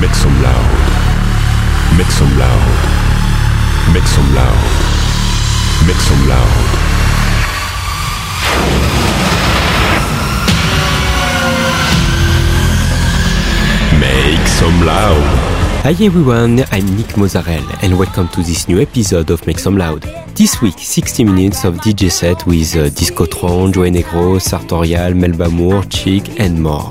Make some loud. Make some loud. Make some loud. Make some loud. Make some loud. Hi everyone, I'm Nick Mozzarella and welcome to this new episode of Make Some Loud. This week, 60 minutes of DJ set with uh, Discotron, Joey Negro, Sartorial, Melba Moore, Chic and more.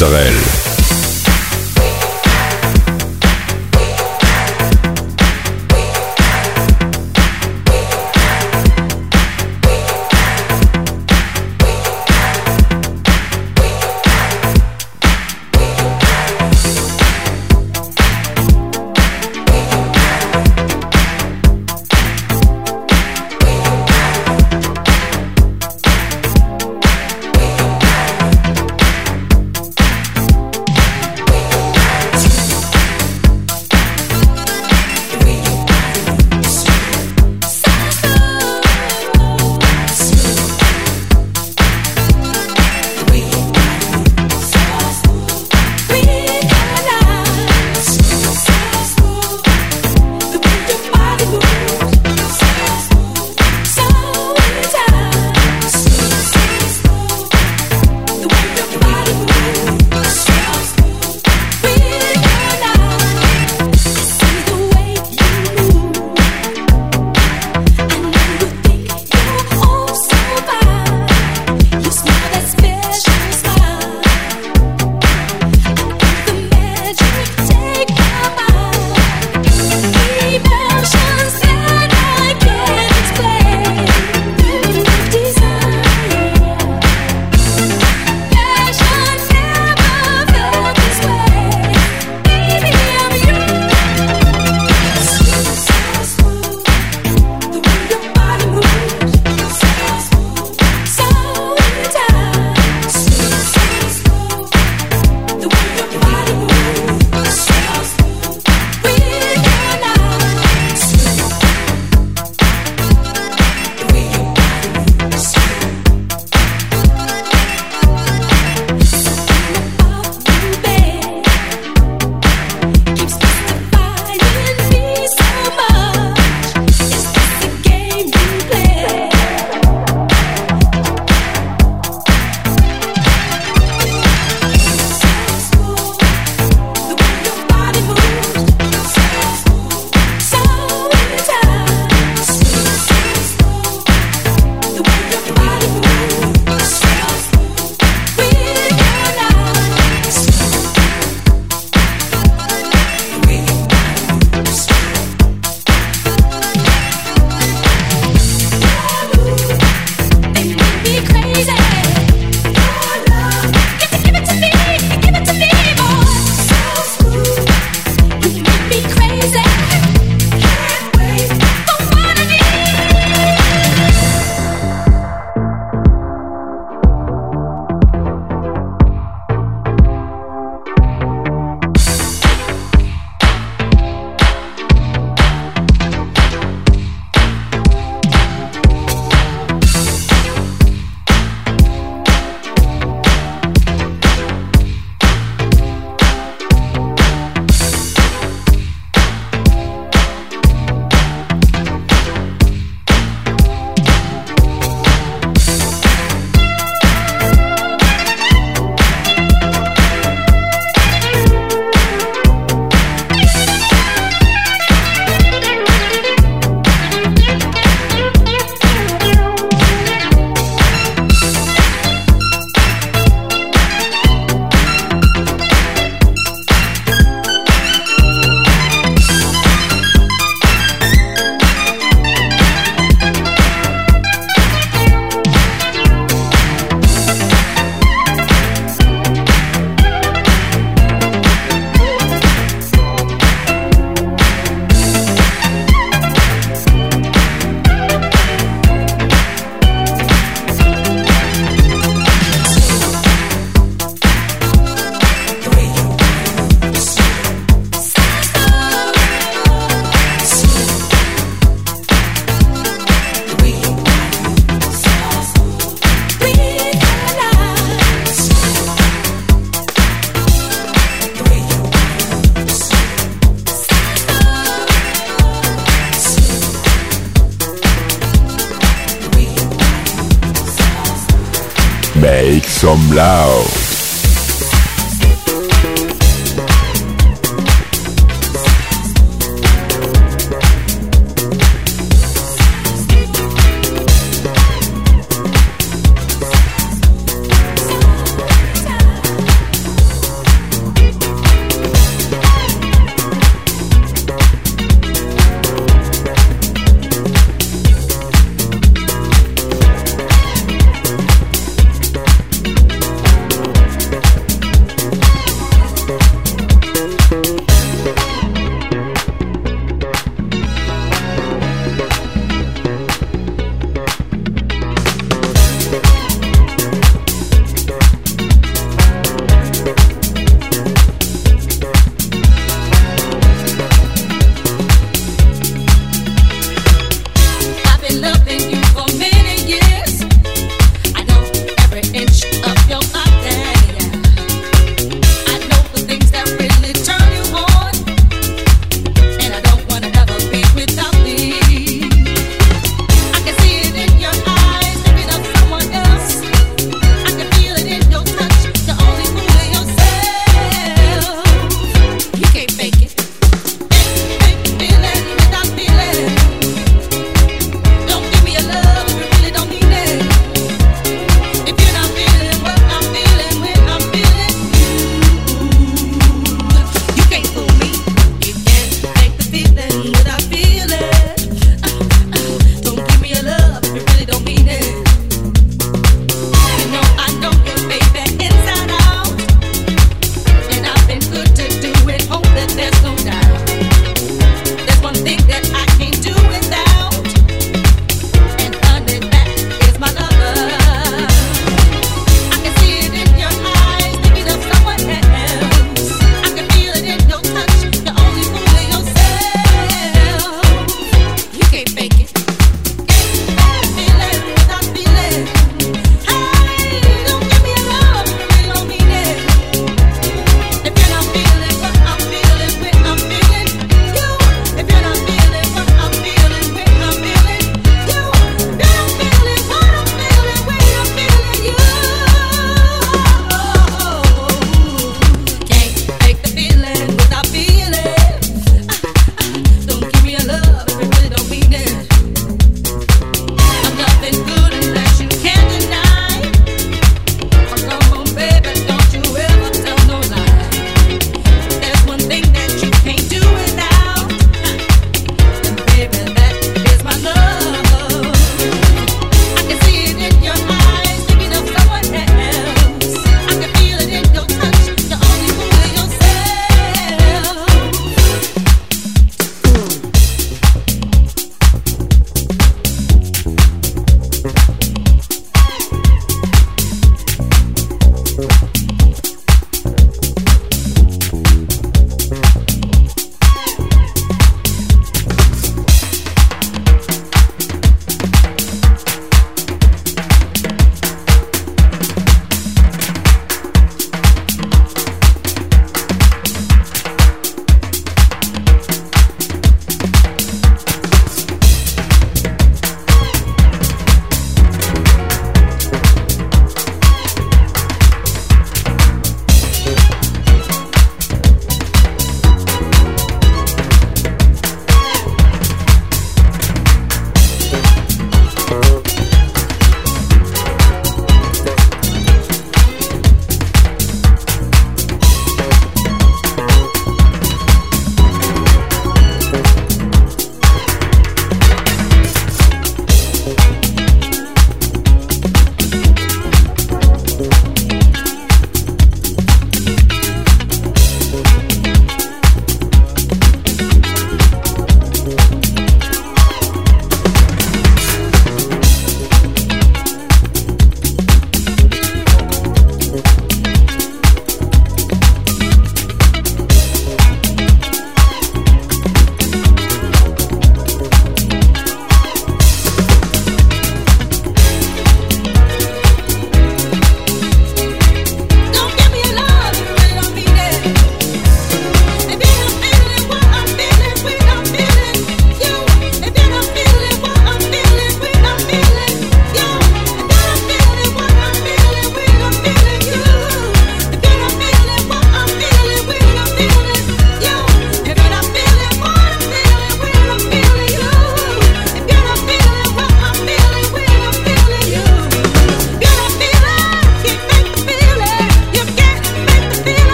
Nick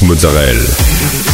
mozzarella.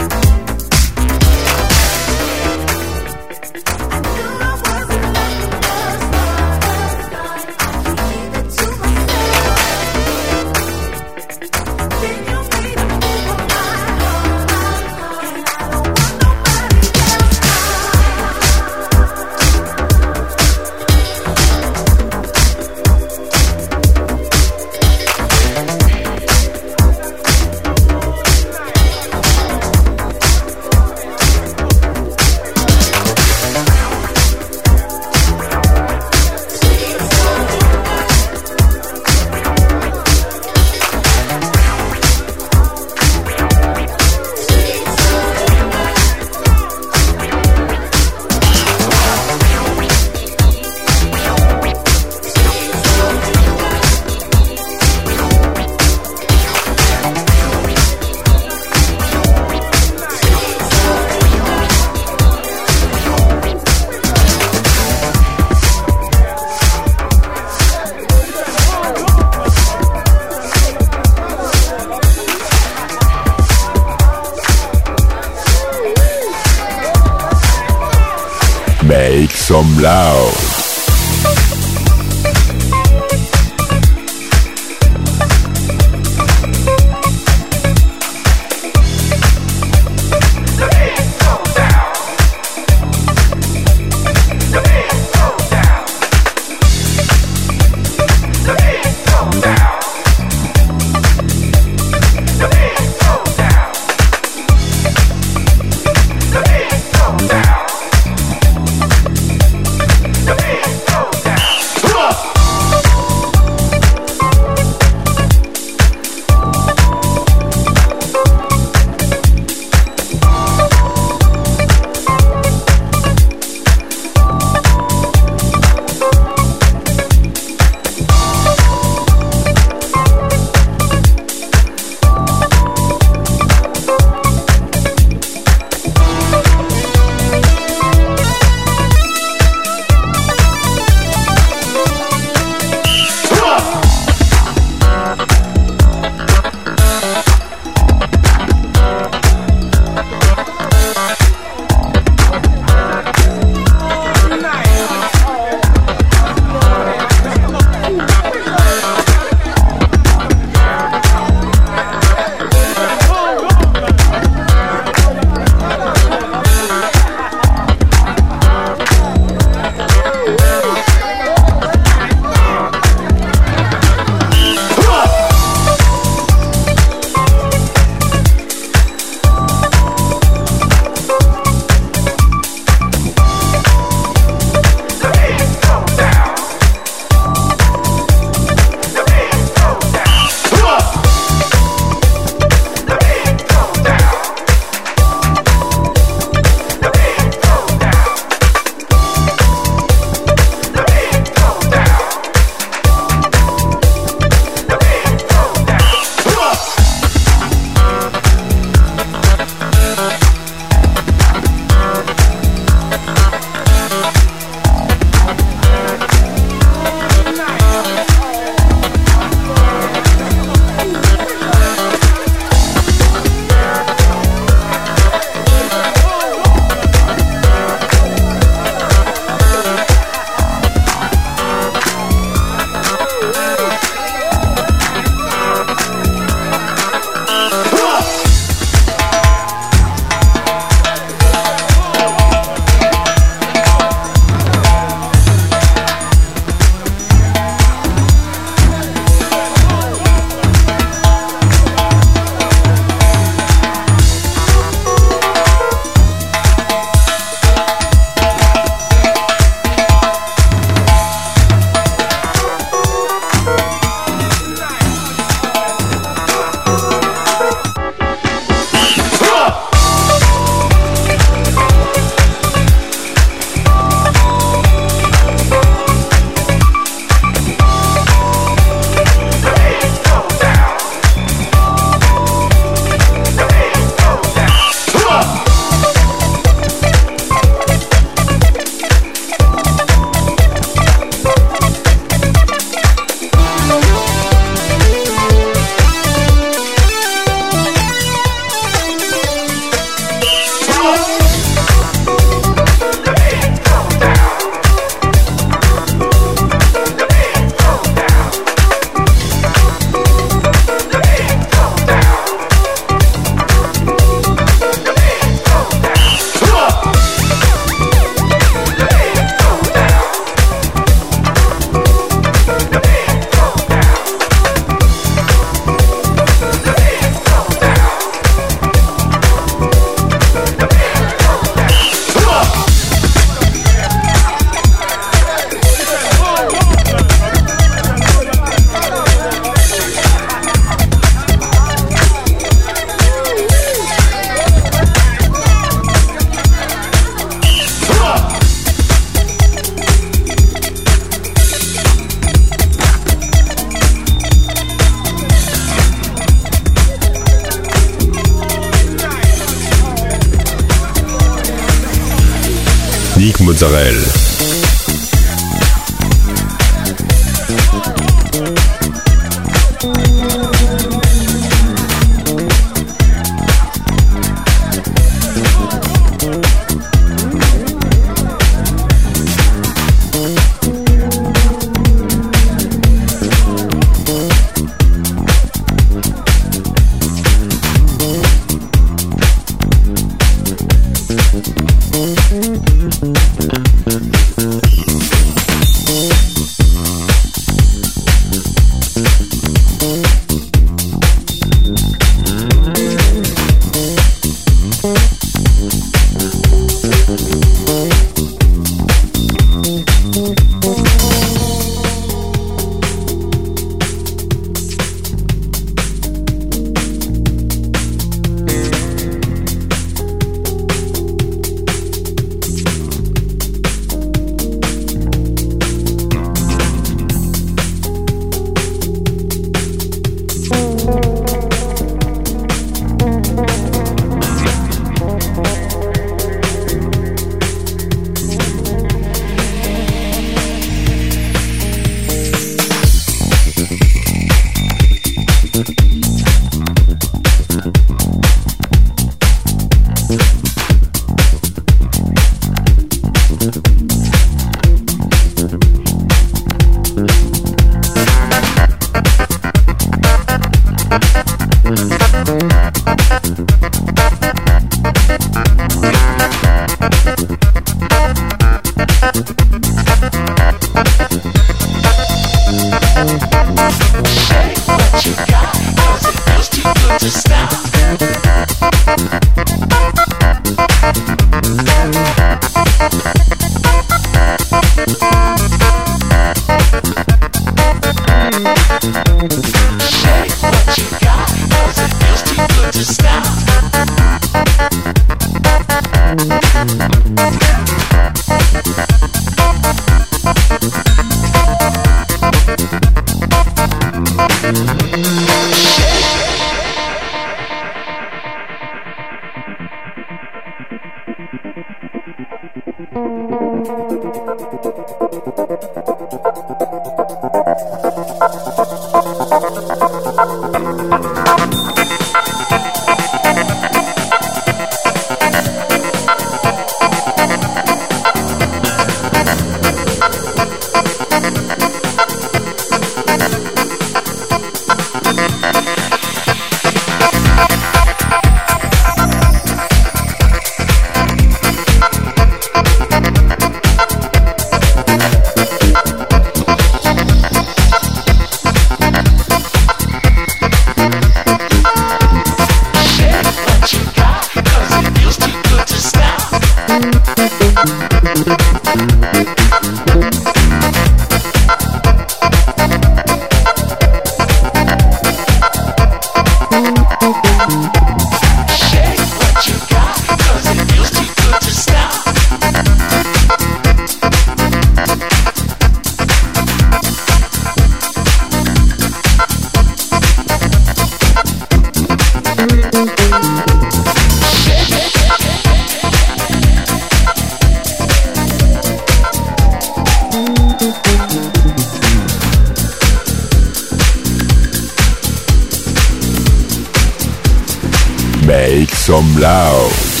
And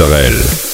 Nick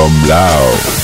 some loud.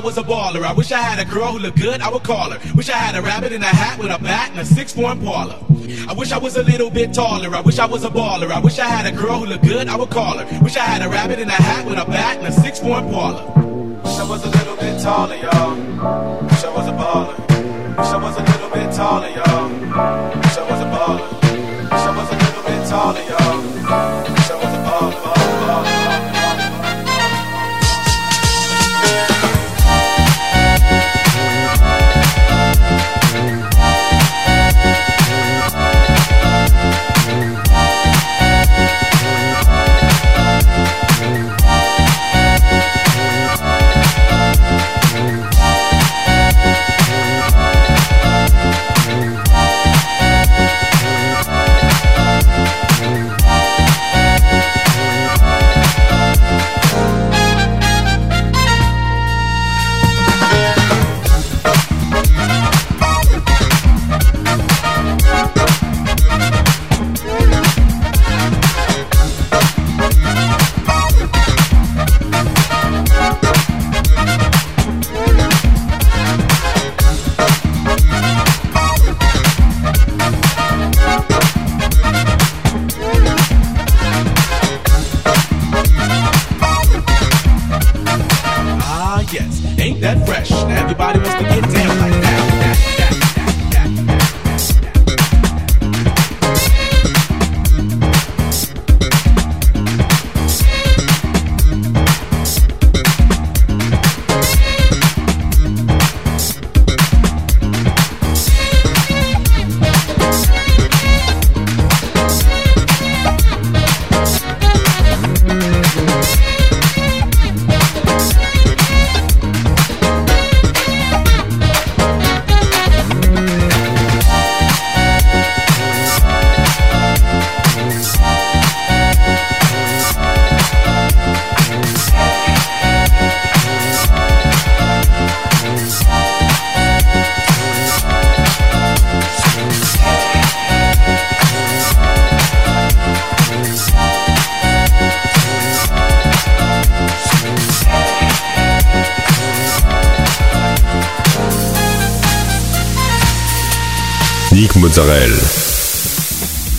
Was a baller. I wish I had a girl who looked good. I would call her. Wish I had a rabbit in a hat with a bat and a six-form parlor. I wish I was a little bit taller. I wish I was a baller. I wish I had a girl who looked good. I would call her. Wish I had a rabbit in a hat with a bat and a six-form parlor. Wish I was a little bit taller, y'all. Wish I was a baller.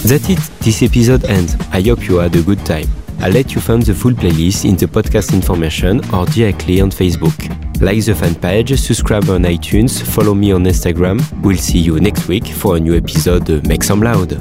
That's it, this episode ends. I hope you had a good time. I'll let you find the full playlist in the podcast information or directly on Facebook. Like the fan page, subscribe on iTunes, follow me on Instagram. We'll see you next week for a new episode Make Some Loud.